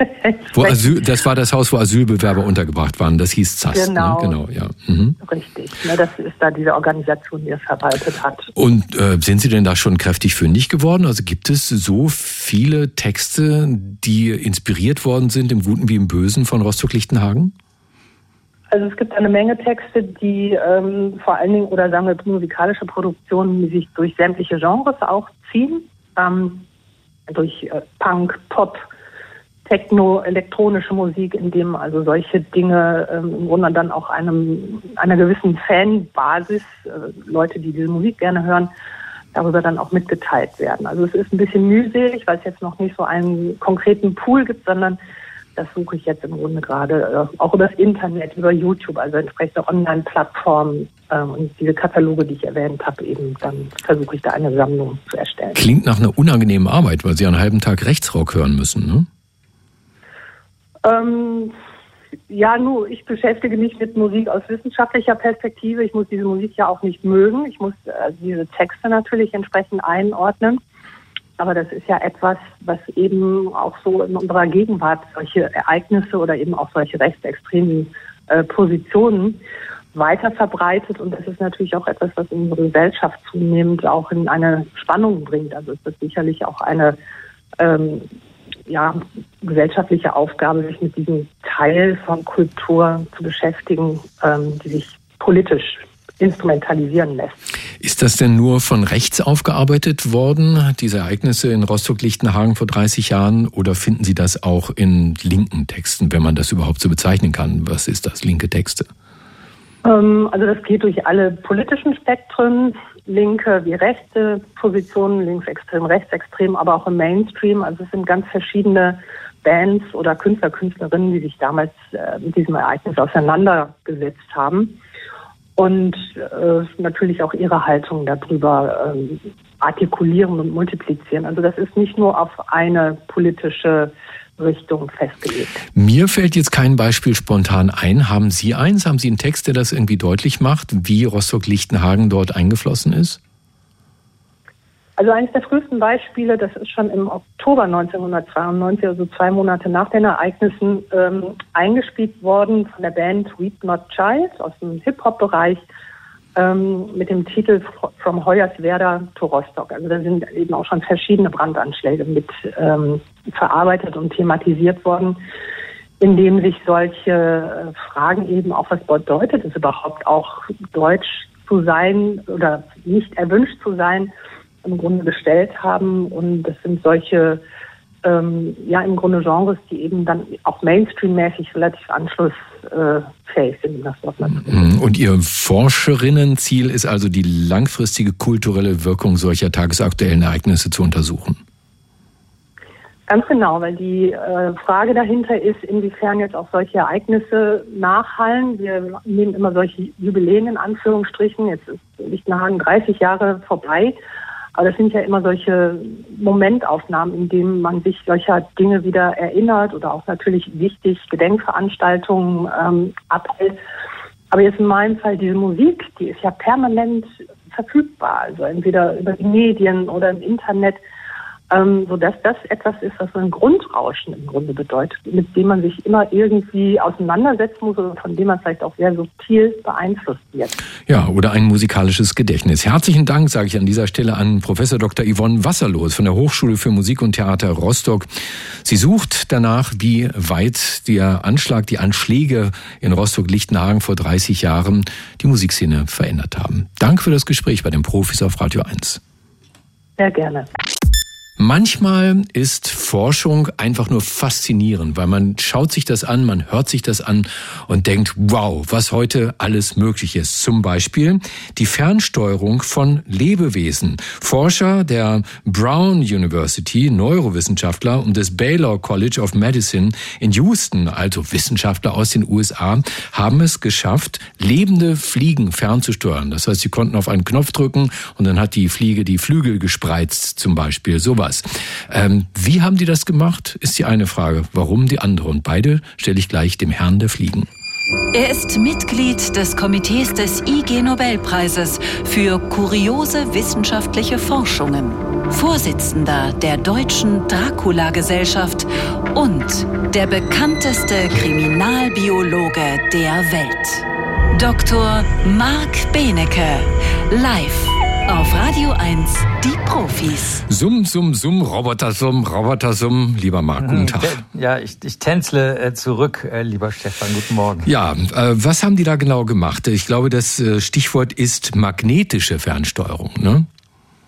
wo Asyl, das war das Haus, wo Asylbewerber untergebracht waren. Das hieß ZAS. Ne? Genau, ne? genau ja. Mhm. Richtig. Ne, das ist da diese Organisation, die es verwaltet hat. Und äh, sind Sie denn da schon kräftig fündig geworden? Also gibt es so viele Texte, die inspiriert worden sind, im Guten wie im Bösen von Rostock-Lichtenhagen? Also es gibt eine Menge Texte, die ähm, vor allen Dingen, oder sagen wir musikalische Produktionen, die sich durch sämtliche Genres auch ziehen. Ähm, durch äh, Punk, Pop, Techno, elektronische Musik, in dem also solche Dinge ähm, im Grunde dann auch einem, einer gewissen Fanbasis, äh, Leute, die diese Musik gerne hören, darüber dann auch mitgeteilt werden. Also es ist ein bisschen mühselig, weil es jetzt noch nicht so einen konkreten Pool gibt, sondern das suche ich jetzt im Grunde gerade äh, auch über das Internet, über YouTube, also entsprechende Online-Plattformen äh, und diese Kataloge, die ich erwähnt habe, eben dann versuche ich da eine Sammlung zu erstellen. Klingt nach einer unangenehmen Arbeit, weil Sie einen halben Tag Rechtsrock hören müssen, ne? Ähm, ja, nur ich beschäftige mich mit Musik aus wissenschaftlicher Perspektive. Ich muss diese Musik ja auch nicht mögen. Ich muss äh, diese Texte natürlich entsprechend einordnen. Aber das ist ja etwas, was eben auch so in unserer Gegenwart solche Ereignisse oder eben auch solche rechtsextremen äh, Positionen weiter verbreitet. Und das ist natürlich auch etwas, was unsere Gesellschaft zunehmend auch in eine Spannung bringt. Also ist sicherlich auch eine ähm, ja, gesellschaftliche Aufgabe, sich mit diesem Teil von Kultur zu beschäftigen, ähm, die sich politisch instrumentalisieren lässt. Ist das denn nur von rechts aufgearbeitet worden, diese Ereignisse in Rostock-Lichtenhagen vor 30 Jahren, oder finden Sie das auch in linken Texten, wenn man das überhaupt so bezeichnen kann? Was ist das, linke Texte? Ähm, also das geht durch alle politischen Spektren, linke wie rechte Positionen, linksextrem, rechtsextrem, aber auch im Mainstream. Also es sind ganz verschiedene Bands oder Künstler, Künstlerinnen, die sich damals äh, mit diesem Ereignis auseinandergesetzt haben und äh, natürlich auch ihre Haltung darüber ähm, artikulieren und multiplizieren. Also das ist nicht nur auf eine politische Richtung festgelegt. Mir fällt jetzt kein Beispiel spontan ein. Haben Sie eins? Haben Sie einen Text, der das irgendwie deutlich macht, wie Rostock-Lichtenhagen dort eingeflossen ist? Also eines der frühesten Beispiele, das ist schon im Oktober 1992, also zwei Monate nach den Ereignissen, ähm, eingespielt worden von der Band Weep Not Child aus dem Hip-Hop-Bereich ähm, mit dem Titel From Hoyerswerda to Rostock. Also da sind eben auch schon verschiedene Brandanschläge mit ähm, verarbeitet und thematisiert worden, in dem sich solche äh, Fragen eben auch, was bedeutet es überhaupt auch deutsch zu sein oder nicht erwünscht zu sein, im Grunde gestellt haben. Und das sind solche, ähm, ja, im Grunde Genres, die eben dann auch Mainstream-mäßig relativ sind, um das Wort mal zu mhm. Und Ihr Forscherinnenziel ist also die langfristige kulturelle Wirkung solcher tagesaktuellen Ereignisse zu untersuchen? Ganz genau, weil die äh, Frage dahinter ist, inwiefern jetzt auch solche Ereignisse nachhallen. Wir nehmen immer solche Jubiläen in Anführungsstrichen. Jetzt ist Lichtenhagen 30 Jahre vorbei. Aber das sind ja immer solche Momentaufnahmen, in denen man sich solcher Dinge wieder erinnert oder auch natürlich wichtig Gedenkveranstaltungen ähm, abhält. Aber jetzt in meinem Fall diese Musik, die ist ja permanent verfügbar, also entweder über die Medien oder im Internet ähm, sodass das etwas ist, was so ein Grundrauschen im Grunde bedeutet, mit dem man sich immer irgendwie auseinandersetzen muss oder von dem man vielleicht auch sehr subtil beeinflusst wird. Ja, oder ein musikalisches Gedächtnis. Herzlichen Dank, sage ich an dieser Stelle an Professor Dr. Yvonne Wasserlos von der Hochschule für Musik und Theater Rostock. Sie sucht danach, wie weit der Anschlag, die Anschläge in Rostock-Lichtenhagen vor 30 Jahren die Musikszene verändert haben. Danke für das Gespräch bei den Profis auf Radio 1. Sehr gerne. Manchmal ist Forschung einfach nur faszinierend, weil man schaut sich das an, man hört sich das an und denkt, wow, was heute alles möglich ist. Zum Beispiel die Fernsteuerung von Lebewesen. Forscher der Brown University, Neurowissenschaftler und des Baylor College of Medicine in Houston, also Wissenschaftler aus den USA, haben es geschafft, lebende Fliegen fernzusteuern. Das heißt, sie konnten auf einen Knopf drücken und dann hat die Fliege die Flügel gespreizt, zum Beispiel. Sowas was. Ähm, wie haben die das gemacht, ist die eine Frage. Warum die andere? Und beide stelle ich gleich dem Herrn der Fliegen. Er ist Mitglied des Komitees des IG Nobelpreises für kuriose wissenschaftliche Forschungen, Vorsitzender der Deutschen Dracula-Gesellschaft und der bekannteste Kriminalbiologe der Welt. Dr. Marc Benecke, live auf Radio 1, die Profis. Summ, summ, summ, Roboter summ, Roboter summ. Lieber Marc, guten Tag. Ja, ich, ich tänzle äh, zurück, äh, lieber Stefan, guten Morgen. Ja, äh, was haben die da genau gemacht? Ich glaube, das Stichwort ist magnetische Fernsteuerung, ne?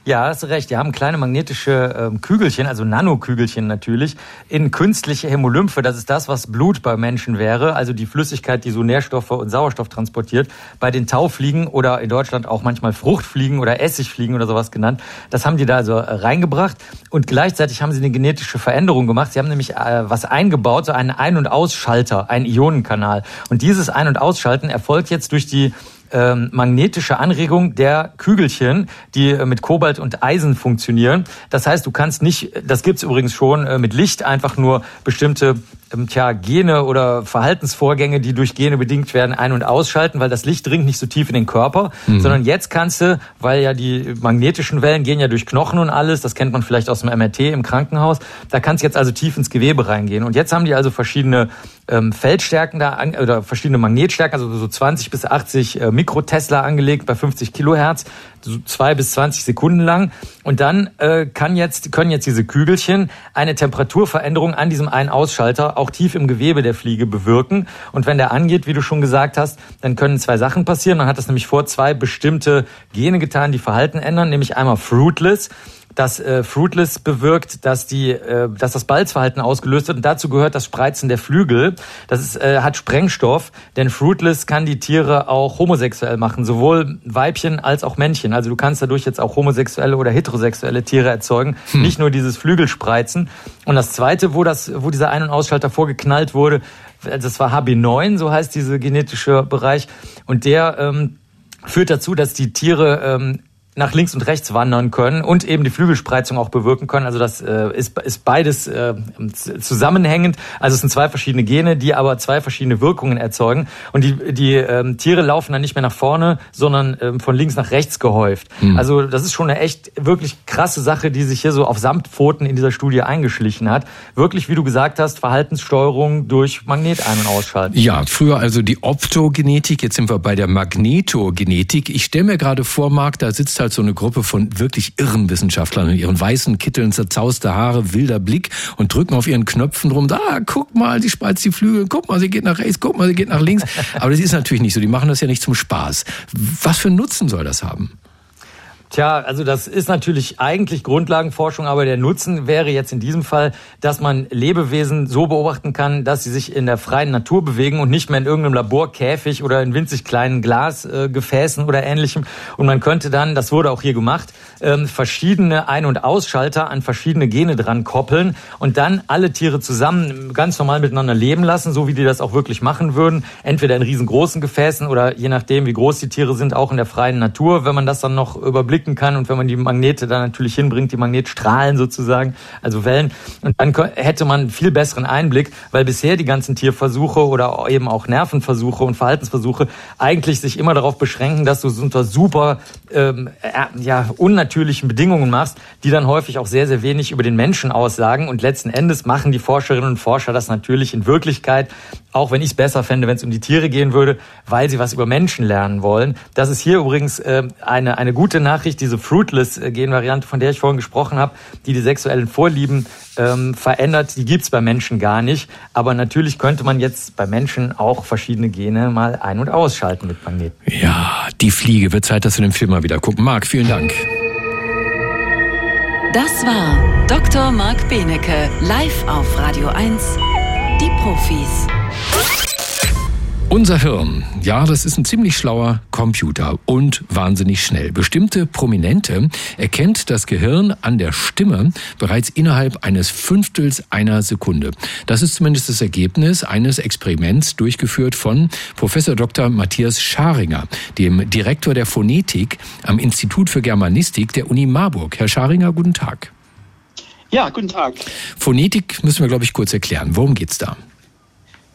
Ja, hast du recht. Die haben kleine magnetische ähm, Kügelchen, also Nanokügelchen natürlich, in künstliche Hämolymphe. Das ist das, was Blut bei Menschen wäre, also die Flüssigkeit, die so Nährstoffe und Sauerstoff transportiert. Bei den Taufliegen oder in Deutschland auch manchmal Fruchtfliegen oder Essigfliegen oder sowas genannt. Das haben die da also äh, reingebracht und gleichzeitig haben sie eine genetische Veränderung gemacht. Sie haben nämlich äh, was eingebaut, so einen Ein- und Ausschalter, einen Ionenkanal. Und dieses Ein- und Ausschalten erfolgt jetzt durch die ähm, magnetische Anregung der Kügelchen, die äh, mit Kobalt und Eisen funktionieren. Das heißt, du kannst nicht, das gibt's übrigens schon, äh, mit Licht einfach nur bestimmte tja, Gene oder Verhaltensvorgänge, die durch Gene bedingt werden, ein- und ausschalten, weil das Licht dringt nicht so tief in den Körper, mhm. sondern jetzt kannst du, weil ja die magnetischen Wellen gehen ja durch Knochen und alles, das kennt man vielleicht aus dem MRT im Krankenhaus, da kannst du jetzt also tief ins Gewebe reingehen. Und jetzt haben die also verschiedene ähm, Feldstärken da an, oder verschiedene Magnetstärken, also so 20 bis 80 äh, Mikrotesla angelegt bei 50 Kilohertz, so zwei bis 20 Sekunden lang. Und dann äh, kann jetzt, können jetzt diese Kügelchen eine Temperaturveränderung an diesem einen Ausschalter auch tief im Gewebe der Fliege bewirken. Und wenn der angeht, wie du schon gesagt hast, dann können zwei Sachen passieren. Man hat das nämlich vor zwei bestimmte Gene getan, die Verhalten ändern, nämlich einmal Fruitless dass äh, Fruitless bewirkt, dass die, äh, dass das Balzverhalten ausgelöst wird. Und dazu gehört das Spreizen der Flügel. Das ist, äh, hat Sprengstoff, denn Fruitless kann die Tiere auch homosexuell machen, sowohl Weibchen als auch Männchen. Also du kannst dadurch jetzt auch homosexuelle oder heterosexuelle Tiere erzeugen, hm. nicht nur dieses Flügelspreizen. Und das Zweite, wo das, wo dieser Ein- und Ausschalter vorgeknallt wurde, das war HB9, so heißt dieser genetische Bereich, und der ähm, führt dazu, dass die Tiere ähm, nach links und rechts wandern können und eben die Flügelspreizung auch bewirken können. Also das äh, ist, ist beides äh, zusammenhängend. Also es sind zwei verschiedene Gene, die aber zwei verschiedene Wirkungen erzeugen. Und die, die ähm, Tiere laufen dann nicht mehr nach vorne, sondern ähm, von links nach rechts gehäuft. Mhm. Also das ist schon eine echt wirklich krasse Sache, die sich hier so auf Samtpfoten in dieser Studie eingeschlichen hat. Wirklich, wie du gesagt hast, Verhaltenssteuerung durch Magnet ein- und ausschalten. Ja, früher also die Optogenetik, jetzt sind wir bei der Magnetogenetik. Ich stelle mir gerade vor, Marc, da sitzt halt so eine Gruppe von wirklich irren Wissenschaftlern in ihren weißen Kitteln, zerzauste Haare, wilder Blick und drücken auf ihren Knöpfen drum. Da, guck mal, sie spreizt die Flügel, guck mal, sie geht nach rechts, guck mal, sie geht nach links. Aber das ist natürlich nicht so. Die machen das ja nicht zum Spaß. Was für einen Nutzen soll das haben? Tja, also das ist natürlich eigentlich Grundlagenforschung, aber der Nutzen wäre jetzt in diesem Fall, dass man Lebewesen so beobachten kann, dass sie sich in der freien Natur bewegen und nicht mehr in irgendeinem Laborkäfig oder in winzig kleinen Glasgefäßen oder ähnlichem. Und man könnte dann, das wurde auch hier gemacht, ähm, verschiedene Ein- und Ausschalter an verschiedene Gene dran koppeln und dann alle Tiere zusammen ganz normal miteinander leben lassen, so wie die das auch wirklich machen würden. Entweder in riesengroßen Gefäßen oder je nachdem, wie groß die Tiere sind, auch in der freien Natur, wenn man das dann noch überblickt blicken kann und wenn man die Magnete dann natürlich hinbringt, die Magnetstrahlen sozusagen, also Wellen, und dann hätte man viel besseren Einblick, weil bisher die ganzen Tierversuche oder eben auch Nervenversuche und Verhaltensversuche eigentlich sich immer darauf beschränken, dass du es unter super ähm, ja, unnatürlichen Bedingungen machst, die dann häufig auch sehr, sehr wenig über den Menschen aussagen. Und letzten Endes machen die Forscherinnen und Forscher das natürlich in Wirklichkeit, auch wenn ich es besser fände, wenn es um die Tiere gehen würde, weil sie was über Menschen lernen wollen. Das ist hier übrigens äh, eine, eine gute Nachricht wirklich diese Fruitless-Gen-Variante, von der ich vorhin gesprochen habe, die die sexuellen Vorlieben ähm, verändert, die gibt's bei Menschen gar nicht. Aber natürlich könnte man jetzt bei Menschen auch verschiedene Gene mal ein- und ausschalten mit Magneten. Ja, die Fliege. Wird Zeit, dass wir den Film mal wieder gucken. Marc, vielen Dank. Das war Dr. Marc Benecke, live auf Radio 1. Die Profis. Unser Hirn, ja, das ist ein ziemlich schlauer Computer und wahnsinnig schnell. Bestimmte Prominente erkennt das Gehirn an der Stimme bereits innerhalb eines Fünftels einer Sekunde. Das ist zumindest das Ergebnis eines Experiments durchgeführt von Professor Dr. Matthias Scharinger, dem Direktor der Phonetik am Institut für Germanistik der Uni Marburg. Herr Scharinger, guten Tag. Ja, guten Tag. Phonetik müssen wir, glaube ich, kurz erklären. Worum geht's da?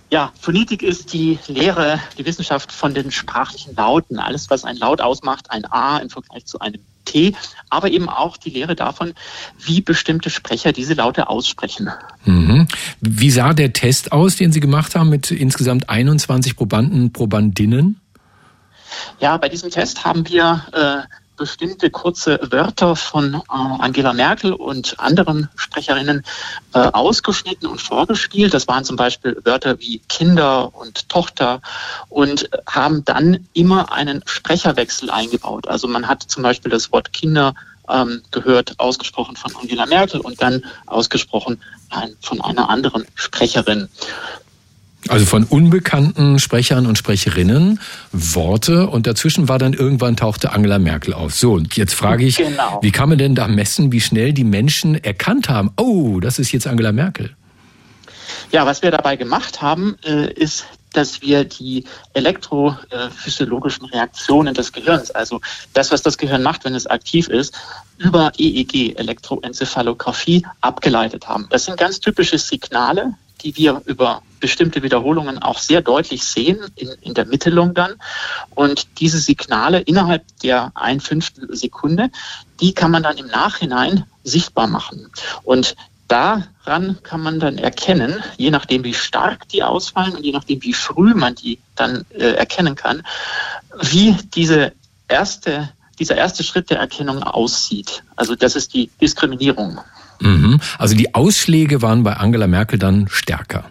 Ja, Phonetik ist die Lehre, die Wissenschaft von den sprachlichen Lauten. Alles, was ein Laut ausmacht, ein A im Vergleich zu einem T, aber eben auch die Lehre davon, wie bestimmte Sprecher diese Laute aussprechen. Mhm. Wie sah der Test aus, den Sie gemacht haben mit insgesamt 21 Probanden, Probandinnen? Ja, bei diesem Test haben wir äh, bestimmte kurze Wörter von äh, Angela Merkel und anderen Sprecherinnen äh, ausgeschnitten und vorgespielt. Das waren zum Beispiel Wörter wie Kinder und Tochter und haben dann immer einen Sprecherwechsel eingebaut. Also man hat zum Beispiel das Wort Kinder ähm, gehört, ausgesprochen von Angela Merkel und dann ausgesprochen von einer anderen Sprecherin. Also von unbekannten Sprechern und Sprecherinnen Worte und dazwischen war dann irgendwann tauchte Angela Merkel auf. So, und jetzt frage ich, genau. wie kann man denn da messen, wie schnell die Menschen erkannt haben, oh, das ist jetzt Angela Merkel? Ja, was wir dabei gemacht haben, äh, ist, dass wir die elektrophysiologischen Reaktionen des Gehirns, also das, was das Gehirn macht, wenn es aktiv ist, über EEG, Elektroenzephalographie, abgeleitet haben. Das sind ganz typische Signale, die wir über bestimmte Wiederholungen auch sehr deutlich sehen in, in der Mittelung dann. Und diese Signale innerhalb der ein Fünftel Sekunde, die kann man dann im Nachhinein sichtbar machen. Und daran kann man dann erkennen, je nachdem, wie stark die ausfallen und je nachdem, wie früh man die dann äh, erkennen kann, wie diese erste, dieser erste Schritt der Erkennung aussieht. Also das ist die Diskriminierung. Mhm. Also die Ausschläge waren bei Angela Merkel dann stärker.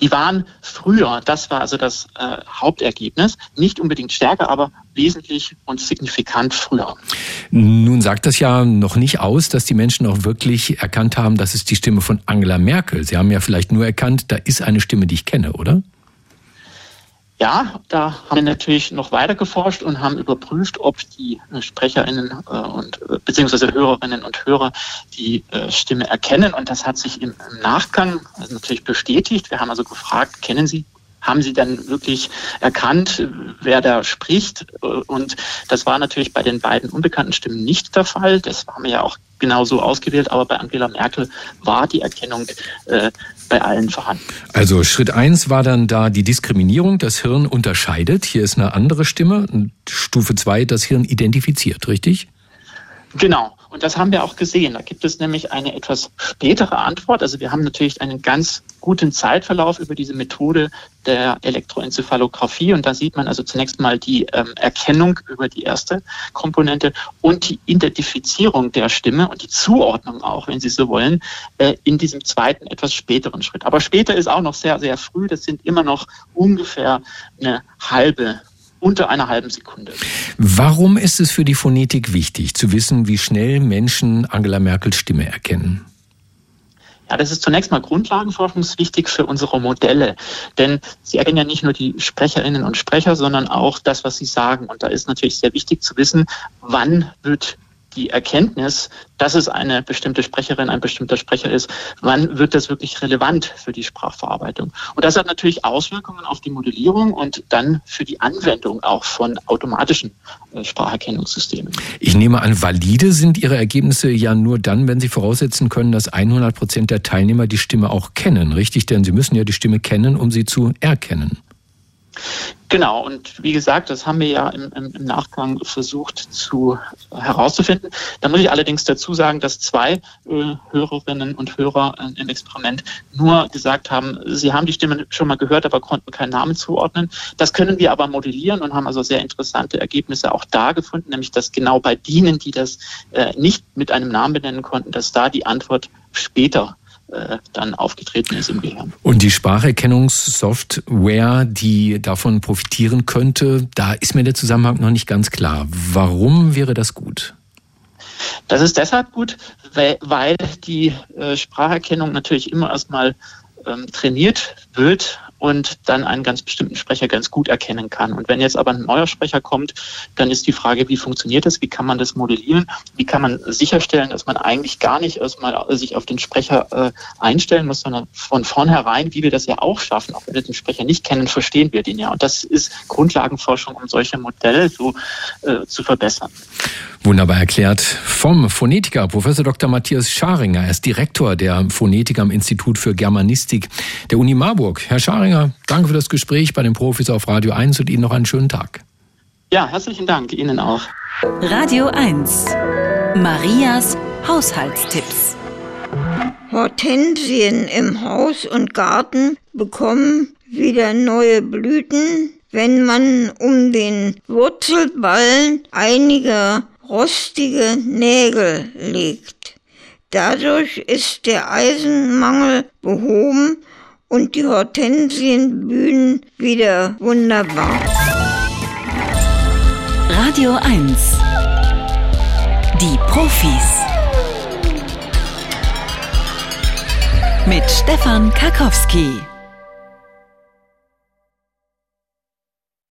Die waren früher, das war also das äh, Hauptergebnis, nicht unbedingt stärker, aber wesentlich und signifikant früher. Nun sagt das ja noch nicht aus, dass die Menschen auch wirklich erkannt haben, das ist die Stimme von Angela Merkel. Sie haben ja vielleicht nur erkannt, da ist eine Stimme, die ich kenne, oder? Ja, da haben wir natürlich noch weiter geforscht und haben überprüft, ob die äh, SprecherInnen äh, und äh, beziehungsweise Hörerinnen und Hörer die Stimme erkennen. Und das hat sich im, im Nachgang also natürlich bestätigt. Wir haben also gefragt, kennen Sie haben sie dann wirklich erkannt, wer da spricht. Und das war natürlich bei den beiden unbekannten Stimmen nicht der Fall. Das haben wir ja auch genauso ausgewählt, aber bei Angela Merkel war die Erkennung äh, bei allen vorhanden. Also Schritt eins war dann da die Diskriminierung, das Hirn unterscheidet, hier ist eine andere Stimme. Stufe zwei, das Hirn identifiziert, richtig? Genau. Und das haben wir auch gesehen. Da gibt es nämlich eine etwas spätere Antwort. Also wir haben natürlich einen ganz guten Zeitverlauf über diese Methode der Elektroenzephalographie. Und da sieht man also zunächst mal die ähm, Erkennung über die erste Komponente und die Identifizierung der Stimme und die Zuordnung auch, wenn Sie so wollen, äh, in diesem zweiten, etwas späteren Schritt. Aber später ist auch noch sehr, sehr früh. Das sind immer noch ungefähr eine halbe unter einer halben Sekunde. Warum ist es für die Phonetik wichtig, zu wissen, wie schnell Menschen Angela Merkels Stimme erkennen? Ja, das ist zunächst mal grundlagenforschungswichtig für unsere Modelle, denn sie erkennen ja nicht nur die Sprecherinnen und Sprecher, sondern auch das, was sie sagen. Und da ist natürlich sehr wichtig zu wissen, wann wird die Erkenntnis, dass es eine bestimmte Sprecherin, ein bestimmter Sprecher ist, wann wird das wirklich relevant für die Sprachverarbeitung? Und das hat natürlich Auswirkungen auf die Modellierung und dann für die Anwendung auch von automatischen äh, Spracherkennungssystemen. Ich nehme an, valide sind Ihre Ergebnisse ja nur dann, wenn Sie voraussetzen können, dass 100 Prozent der Teilnehmer die Stimme auch kennen, richtig? Denn Sie müssen ja die Stimme kennen, um sie zu erkennen. Genau, und wie gesagt, das haben wir ja im, im, Nachgang versucht zu herauszufinden. Da muss ich allerdings dazu sagen, dass zwei äh, Hörerinnen und Hörer äh, im Experiment nur gesagt haben, sie haben die Stimme schon mal gehört, aber konnten keinen Namen zuordnen. Das können wir aber modellieren und haben also sehr interessante Ergebnisse auch da gefunden, nämlich dass genau bei denen, die das äh, nicht mit einem Namen benennen konnten, dass da die Antwort später äh, dann aufgetreten ist im Gehirn. Und die Spracherkennungssoftware, die davon profitieren könnte, da ist mir der Zusammenhang noch nicht ganz klar. Warum wäre das gut? Das ist deshalb gut, weil, weil die äh, Spracherkennung natürlich immer erstmal ähm, trainiert wird und dann einen ganz bestimmten Sprecher ganz gut erkennen kann. Und wenn jetzt aber ein neuer Sprecher kommt, dann ist die Frage, wie funktioniert das? Wie kann man das modellieren? Wie kann man sicherstellen, dass man eigentlich gar nicht erstmal sich auf den Sprecher äh, einstellen muss, sondern von vornherein, wie wir das ja auch schaffen, auch wenn wir den Sprecher nicht kennen, verstehen wir den ja. Und das ist Grundlagenforschung, um solche Modelle so äh, zu verbessern. Wunderbar erklärt vom Phonetiker Professor Dr. Matthias Scharinger. Er ist Direktor der Phonetiker am Institut für Germanistik der Uni Marburg. Herr Scharinger, danke für das Gespräch bei den Profis auf Radio 1 und Ihnen noch einen schönen Tag. Ja, herzlichen Dank. Ihnen auch. Radio 1. Marias Haushaltstipps. Hortensien im Haus und Garten bekommen wieder neue Blüten, wenn man um den Wurzelballen einiger rostige Nägel legt. Dadurch ist der Eisenmangel behoben und die Hortensien blühen wieder wunderbar. Radio 1 Die Profis mit Stefan Karkowski